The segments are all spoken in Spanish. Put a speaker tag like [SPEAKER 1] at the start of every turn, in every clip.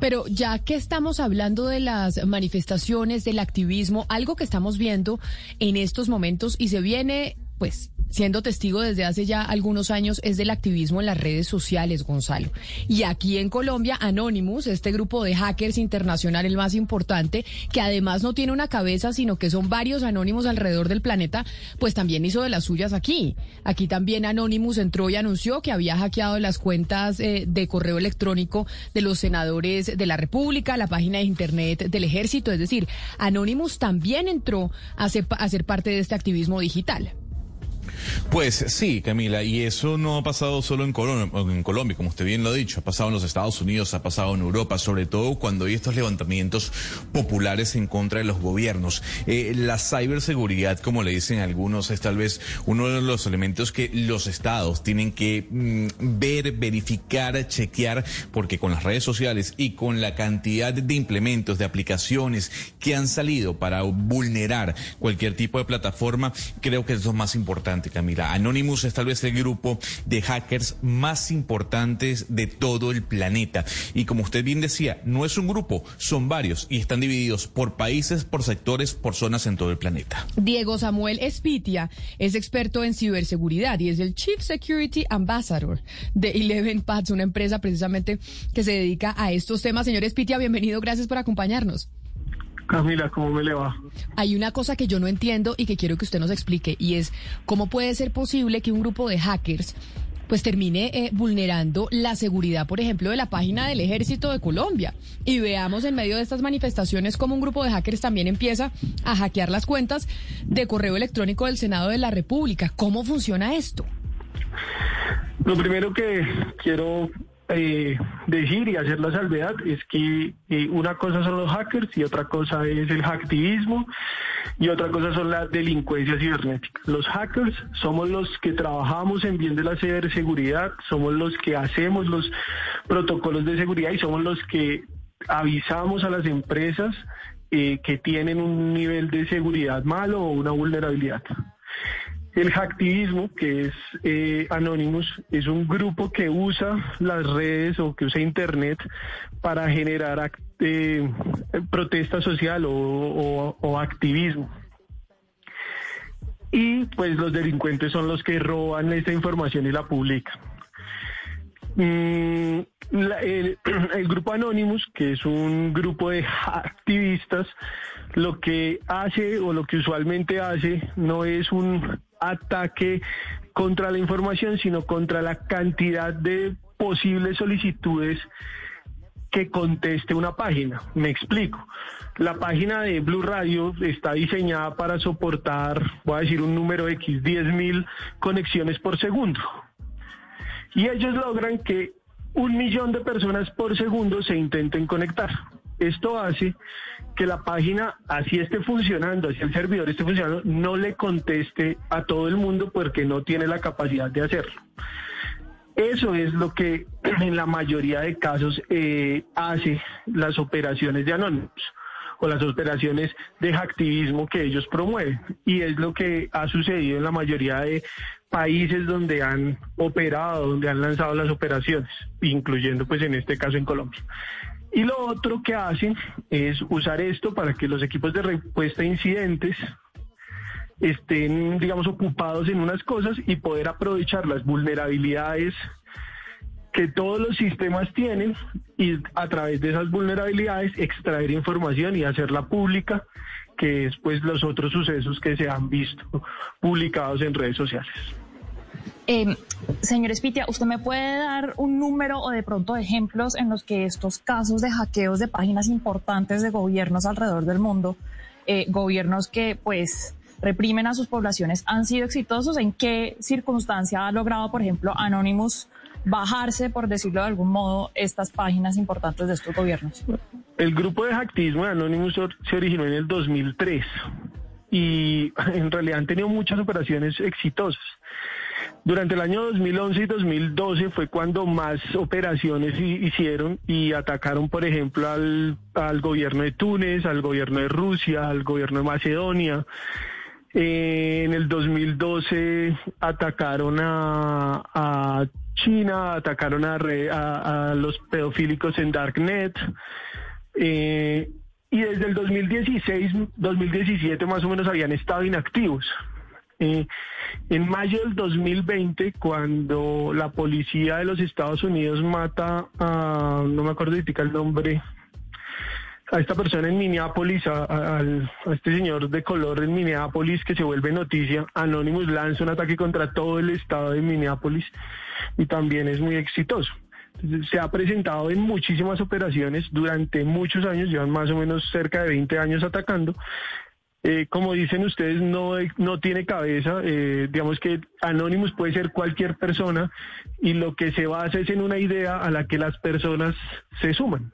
[SPEAKER 1] Pero ya que estamos hablando de las manifestaciones, del activismo, algo que estamos viendo en estos momentos y se viene, pues, siendo testigo desde hace ya algunos años es del activismo en las redes sociales, Gonzalo. Y aquí en Colombia, Anonymous, este grupo de hackers internacional, el más importante, que además no tiene una cabeza, sino que son varios anónimos alrededor del planeta, pues también hizo de las suyas aquí. Aquí también Anonymous entró y anunció que había hackeado las cuentas eh, de correo electrónico de los senadores de la República, la página de Internet del Ejército. Es decir, Anonymous también entró a ser, a ser parte de este activismo digital.
[SPEAKER 2] Pues sí, Camila, y eso no ha pasado solo en Colombia, en Colombia, como usted bien lo ha dicho, ha pasado en los Estados Unidos, ha pasado en Europa, sobre todo cuando hay estos levantamientos populares en contra de los gobiernos. Eh, la ciberseguridad, como le dicen algunos, es tal vez uno de los elementos que los estados tienen que mm, ver, verificar, chequear, porque con las redes sociales y con la cantidad de implementos, de aplicaciones que han salido para vulnerar cualquier tipo de plataforma, creo que es más importante. Camila. Anonymous es tal vez el grupo de hackers más importantes de todo el planeta. Y como usted bien decía, no es un grupo, son varios y están divididos por países, por sectores, por zonas en todo el planeta.
[SPEAKER 1] Diego Samuel Espitia es experto en ciberseguridad y es el Chief Security Ambassador de Eleven Paths, una empresa precisamente que se dedica a estos temas. Señor Espitia, bienvenido, gracias por acompañarnos.
[SPEAKER 3] Camila, ¿cómo me le va?
[SPEAKER 1] Hay una cosa que yo no entiendo y que quiero que usted nos explique y es cómo puede ser posible que un grupo de hackers pues termine eh, vulnerando la seguridad, por ejemplo, de la página del Ejército de Colombia. Y veamos en medio de estas manifestaciones cómo un grupo de hackers también empieza a hackear las cuentas de correo electrónico del Senado de la República. ¿Cómo funciona esto?
[SPEAKER 3] Lo primero que quiero eh, decir y hacer la salvedad es que eh, una cosa son los hackers y otra cosa es el hacktivismo y otra cosa son la delincuencia cibernética. Los hackers somos los que trabajamos en bien de la ciberseguridad, somos los que hacemos los protocolos de seguridad y somos los que avisamos a las empresas eh, que tienen un nivel de seguridad malo o una vulnerabilidad. El hacktivismo, que es eh, Anonymous, es un grupo que usa las redes o que usa Internet para generar eh, protesta social o, activismo. Y pues los delincuentes son los que roban esta información y la publican. Mm, el, el, grupo Anonymous, que es un grupo de activistas, lo que hace o lo que usualmente hace no es un ataque contra la información, sino contra la cantidad de posibles solicitudes que conteste una página. Me explico. La página de Blue Radio está diseñada para soportar, voy a decir un número X, 10.000 conexiones por segundo. Y ellos logran que un millón de personas por segundo se intenten conectar. Esto hace que la página, así esté funcionando, así el servidor esté funcionando, no le conteste a todo el mundo porque no tiene la capacidad de hacerlo. Eso es lo que en la mayoría de casos eh, hace las operaciones de Anonymous o las operaciones de activismo que ellos promueven. Y es lo que ha sucedido en la mayoría de países donde han operado, donde han lanzado las operaciones, incluyendo pues en este caso en Colombia. Y lo otro que hacen es usar esto para que los equipos de respuesta a incidentes estén, digamos, ocupados en unas cosas y poder aprovechar las vulnerabilidades que todos los sistemas tienen y a través de esas vulnerabilidades extraer información y hacerla pública, que es pues los otros sucesos que se han visto publicados en redes sociales.
[SPEAKER 4] Eh, señor Espitia, ¿usted me puede dar un número o de pronto ejemplos en los que estos casos de hackeos de páginas importantes de gobiernos alrededor del mundo, eh, gobiernos que pues reprimen a sus poblaciones, han sido exitosos? ¿En qué circunstancia ha logrado, por ejemplo, Anonymous bajarse, por decirlo de algún modo, estas páginas importantes de estos gobiernos?
[SPEAKER 3] El grupo de hacktismo de Anonymous se originó en el 2003 y en realidad han tenido muchas operaciones exitosas. Durante el año 2011 y 2012 fue cuando más operaciones hicieron y atacaron, por ejemplo, al, gobierno de Túnez, al gobierno de Rusia, al gobierno de Macedonia. Eh, en el 2012 atacaron a, China, atacaron a, los pedofílicos en Darknet. Eh, y desde el 2016, 2017 más o menos habían estado inactivos. Eh, en mayo del 2020, cuando la policía de los Estados Unidos mata a, no me acuerdo el nombre, a esta persona en Minneapolis, a, este señor de color en Minneapolis que se vuelve noticia, Anonymous lanza un ataque contra todo el estado de Minneapolis y también es muy exitoso. se ha presentado en muchísimas operaciones durante muchos años, llevan más o menos cerca de 20 años atacando eh, como dicen ustedes, no, no tiene cabeza. Eh, digamos que Anonymous puede ser cualquier persona y lo que se basa es en una idea a la que las personas se suman.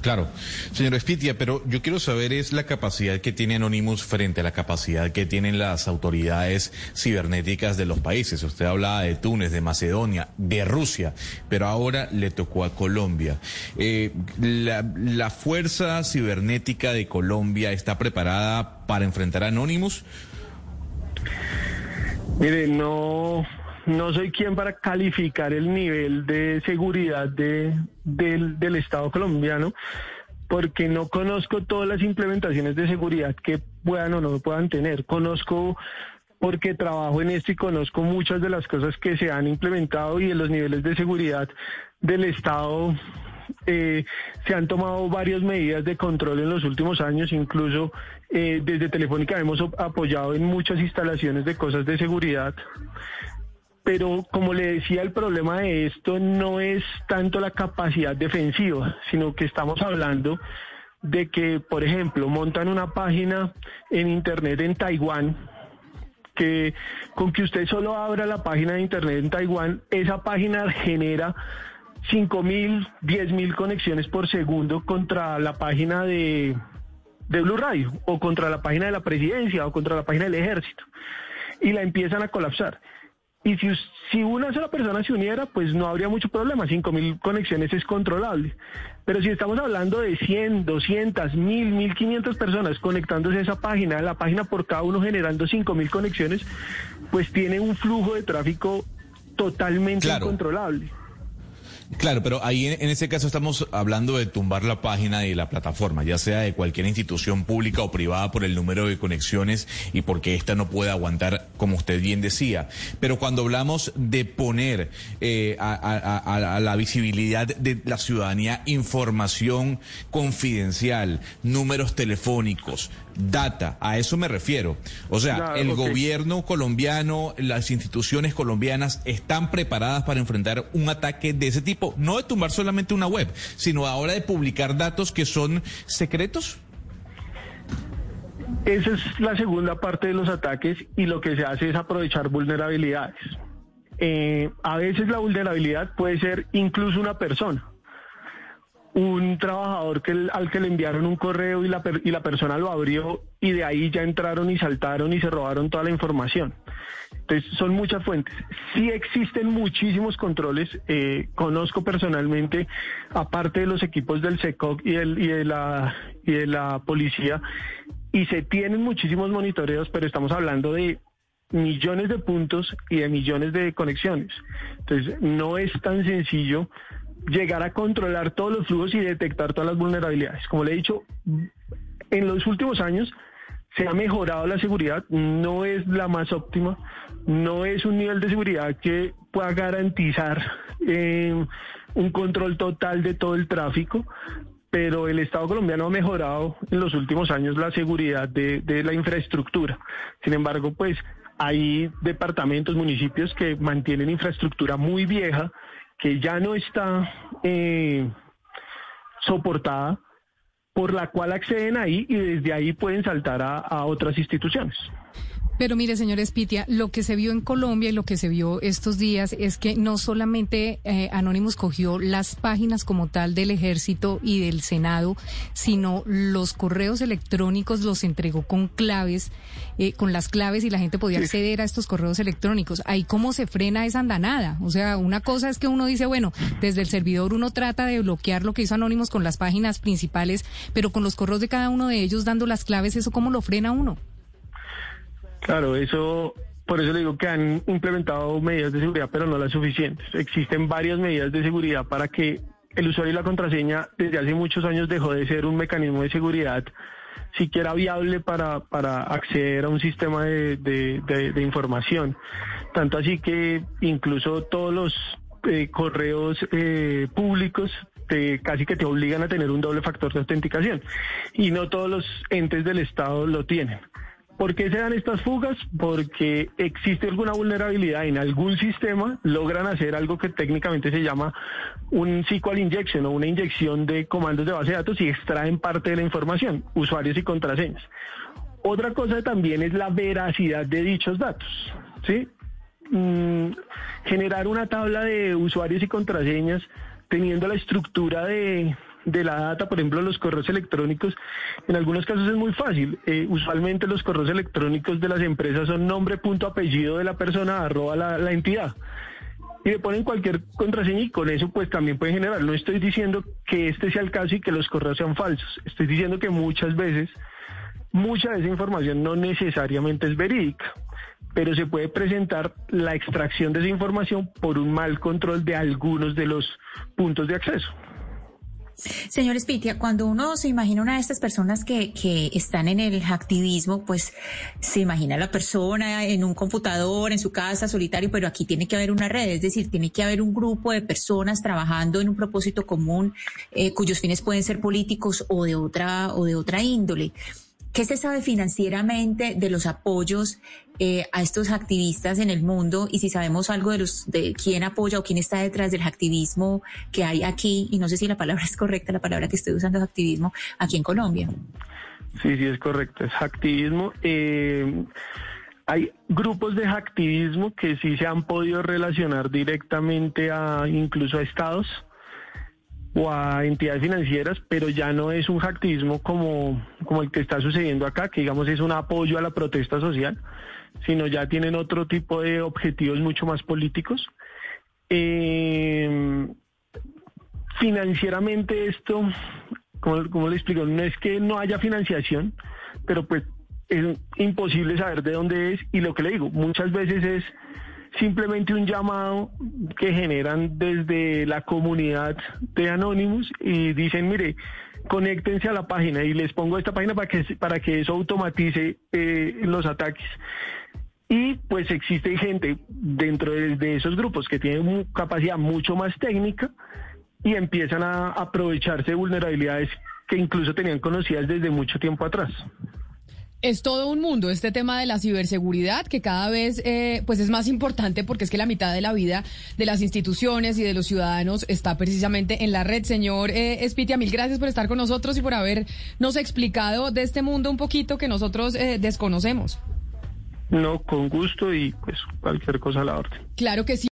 [SPEAKER 2] Claro, señor Espitia, pero yo quiero saber es la capacidad que tiene Anonymous frente a la capacidad que tienen las autoridades cibernéticas de los países. Usted hablaba de Túnez, de Macedonia, de Rusia, pero ahora le tocó a Colombia. Eh, la, fuerza cibernética de Colombia está preparada para enfrentar a Anonymous?
[SPEAKER 3] Mire, no, no soy quien para calificar el nivel de seguridad de, del, Estado colombiano, porque no conozco todas las implementaciones de seguridad que puedan o no puedan tener. Conozco porque trabajo en esto y conozco muchas de las cosas que se han implementado y de los niveles de seguridad del Estado. Eh, se han tomado varias medidas de control en los últimos años, incluso eh, desde Telefónica hemos apoyado en muchas instalaciones de cosas de seguridad pero como le decía, el problema de esto no es tanto la capacidad defensiva, sino que estamos hablando de que, por ejemplo, montan una página en Internet en Taiwán, que con que usted solo abra la página de Internet en Taiwán, esa página genera 5.000, 10.000 conexiones por segundo contra la página de, de Blue Radio, o contra la página de la presidencia, o contra la página del ejército, y la empiezan a colapsar. Y si, si una sola persona se uniera, pues no habría mucho problema. 5.000 conexiones es controlable. Pero si estamos hablando de 100, 200, 1.000, 1.500 personas conectándose a esa página, la página por cada uno generando 5.000 conexiones, pues tiene un flujo de tráfico totalmente incontrolable.
[SPEAKER 2] Claro, pero ahí en, ese caso estamos hablando de tumbar la página y la plataforma, ya sea de cualquier institución pública o privada por el número de conexiones y porque ésta no puede aguantar, como usted bien decía. Pero cuando hablamos de poner eh, a, la visibilidad de la ciudadanía información confidencial, números telefónicos, data, a eso me refiero. O sea, el gobierno colombiano, las instituciones colombianas están preparadas para enfrentar un ataque de ese tipo, no de tumbar solamente una web, sino ahora de publicar datos que son secretos.
[SPEAKER 3] Esa es la segunda parte de los ataques y lo que se hace es aprovechar vulnerabilidades. Eh, a veces la vulnerabilidad puede ser incluso una persona un trabajador que, al que le enviaron un correo y la, y la persona lo abrió y de ahí ya entraron y saltaron y se robaron toda la información. Entonces, son muchas fuentes. Sí existen muchísimos controles. Eh, conozco personalmente, aparte de los equipos del SECOC y, el, y, de la, y de la policía, y se tienen muchísimos monitoreos, pero estamos hablando de millones de puntos y de millones de conexiones. Entonces, no es tan sencillo llegar a controlar todos los flujos y detectar todas las vulnerabilidades. Como le he dicho, en los últimos años se ha mejorado la seguridad, no es la más óptima, no es un nivel de seguridad que pueda garantizar eh, un control total de todo el tráfico, pero el Estado colombiano ha mejorado en los últimos años la seguridad de, de la infraestructura. Sin embargo, pues hay departamentos, municipios que mantienen infraestructura muy vieja, que ya no está eh, soportada, por la cual acceden ahí y desde ahí pueden saltar a otras instituciones.
[SPEAKER 1] Pero mire, señor Espitia, lo que se vio en Colombia y lo que se vio estos días es que no solamente eh, Anonymous cogió las páginas como tal del ejército y del Senado, sino los correos electrónicos los entregó con claves, eh, con las claves y la gente podía acceder a estos correos electrónicos. Ahí cómo se frena esa andanada. O sea, una cosa es que uno dice, bueno, desde el servidor uno trata de bloquear lo que hizo Anonymous con las páginas principales, pero con los correos de cada uno de ellos dando las claves, ¿eso cómo lo frena uno?
[SPEAKER 3] Claro, eso por eso le digo que han implementado medidas de seguridad, pero no las suficientes. Existen varias medidas de seguridad para que el usuario y la contraseña desde hace muchos años dejó de ser un mecanismo de seguridad siquiera viable para, para acceder a un sistema de, de, información. Tanto así que incluso todos los eh, correos eh, públicos te, casi que te obligan a tener un doble factor de autenticación y no todos los entes del Estado lo tienen. ¿Por qué se dan estas fugas? Porque existe alguna vulnerabilidad en algún sistema, logran hacer algo que técnicamente se llama un SQL injection o una inyección de comandos de base de datos y extraen parte de la información, usuarios y contraseñas. Otra cosa también es la veracidad de dichos datos. ¿sí? Mm, generar una tabla de usuarios y contraseñas teniendo la estructura de, de la data, por ejemplo, los correos electrónicos, en algunos casos es muy fácil. Eh, usualmente los correos electrónicos de las empresas son nombre, punto, apellido de la persona, arroba la, la entidad. Y le ponen cualquier contraseña y con eso pues también pueden generar. No estoy diciendo que este sea el caso y que los correos sean falsos. Estoy diciendo que muchas veces mucha de esa información no necesariamente es verídica pero se puede presentar la extracción de esa información por un mal control de algunos de los puntos de acceso.
[SPEAKER 5] Señor Spitia, cuando uno se imagina una de estas personas que, que están en el activismo, pues se imagina a la persona en un computador, en su casa, solitario, pero aquí tiene que haber una red, es decir, tiene que haber un grupo de personas trabajando en un propósito común, eh, cuyos fines pueden ser políticos o de otra, o de otra índole. ¿Qué se sabe financieramente de los apoyos eh, a estos activistas en el mundo y si sabemos algo de los de quién apoya o quién está detrás del activismo que hay aquí y no sé si la palabra es correcta, la palabra que estoy usando es activismo aquí en Colombia?
[SPEAKER 3] Sí, sí es correcto, es activismo. Eh, hay grupos de activismo que sí se han podido relacionar directamente a incluso a estados o a entidades financieras, pero ya no es un hacktismo como, como el que está sucediendo acá, que digamos es un apoyo a la protesta social, sino ya tienen otro tipo de objetivos mucho más políticos. Eh, financieramente esto, como, como le explico, no es que no haya financiación, pero pues es imposible saber de dónde es y lo que le digo, muchas veces es simplemente un llamado que generan desde la comunidad de Anonymous y dicen, mire, conéctense a la página y les pongo esta página para que, para que eso automatice eh, los ataques. Y pues existe gente dentro de, esos grupos que tienen capacidad mucho más técnica y empiezan a aprovecharse de vulnerabilidades que incluso tenían conocidas desde mucho tiempo atrás.
[SPEAKER 1] Es todo un mundo este tema de la ciberseguridad que cada vez eh, pues es más importante porque es que la mitad de la vida de las instituciones y de los ciudadanos está precisamente en la red. Señor eh, Espitia, mil gracias por estar con nosotros y por habernos explicado de este mundo un poquito que nosotros eh, desconocemos.
[SPEAKER 3] No, con gusto y pues cualquier cosa a la orden.
[SPEAKER 1] Claro que sí.